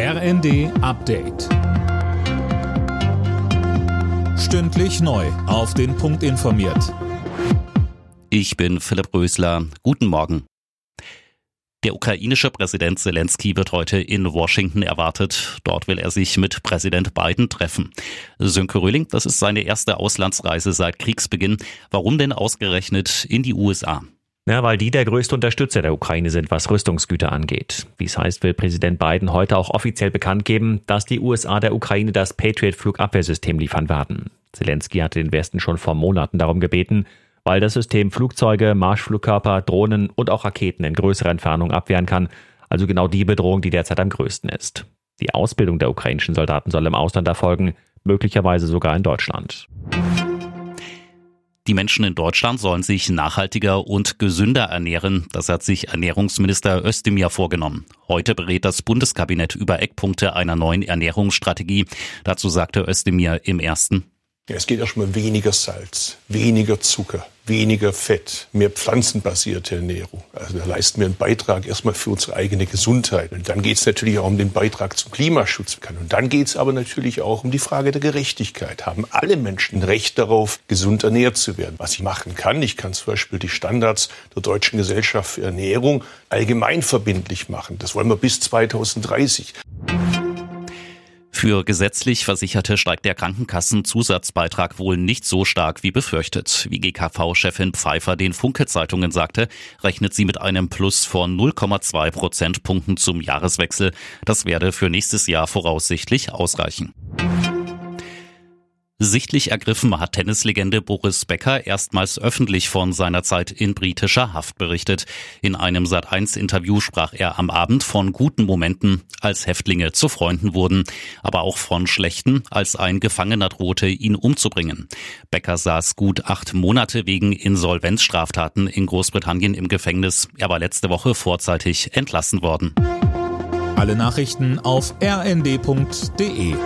RND Update. Stündlich neu. Auf den Punkt informiert. Ich bin Philipp Rösler. Guten Morgen. Der ukrainische Präsident Zelensky wird heute in Washington erwartet. Dort will er sich mit Präsident Biden treffen. Sönke Röhling, das ist seine erste Auslandsreise seit Kriegsbeginn. Warum denn ausgerechnet in die USA? Ja, weil die der größte Unterstützer der Ukraine sind, was Rüstungsgüter angeht. Wie es heißt, will Präsident Biden heute auch offiziell bekannt geben, dass die USA der Ukraine das Patriot-Flugabwehrsystem liefern werden. Zelensky hatte den Westen schon vor Monaten darum gebeten, weil das System Flugzeuge, Marschflugkörper, Drohnen und auch Raketen in größerer Entfernung abwehren kann, also genau die Bedrohung, die derzeit am größten ist. Die Ausbildung der ukrainischen Soldaten soll im Ausland erfolgen, möglicherweise sogar in Deutschland. Die Menschen in Deutschland sollen sich nachhaltiger und gesünder ernähren. Das hat sich Ernährungsminister Özdemir vorgenommen. Heute berät das Bundeskabinett über Eckpunkte einer neuen Ernährungsstrategie. Dazu sagte Özdemir im ersten. Ja, es geht erstmal weniger Salz, weniger Zucker, weniger Fett, mehr pflanzenbasierte Ernährung. Also da leisten wir einen Beitrag erstmal für unsere eigene Gesundheit. Und dann geht es natürlich auch um den Beitrag zum Klimaschutz. Und dann geht es aber natürlich auch um die Frage der Gerechtigkeit. Haben alle Menschen Recht darauf, gesund ernährt zu werden? Was ich machen kann, ich kann zum Beispiel die Standards der Deutschen Gesellschaft für Ernährung allgemein verbindlich machen. Das wollen wir bis 2030. Für gesetzlich Versicherte steigt der Krankenkassenzusatzbeitrag wohl nicht so stark wie befürchtet. Wie GKV-Chefin Pfeiffer den Funke-Zeitungen sagte, rechnet sie mit einem Plus von 0,2 Prozentpunkten zum Jahreswechsel. Das werde für nächstes Jahr voraussichtlich ausreichen. Sichtlich ergriffen hat Tennislegende Boris Becker erstmals öffentlich von seiner Zeit in britischer Haft berichtet. In einem Sat1-Interview sprach er am Abend von guten Momenten, als Häftlinge zu Freunden wurden, aber auch von schlechten, als ein Gefangener drohte, ihn umzubringen. Becker saß gut acht Monate wegen Insolvenzstraftaten in Großbritannien im Gefängnis. Er war letzte Woche vorzeitig entlassen worden. Alle Nachrichten auf rnd.de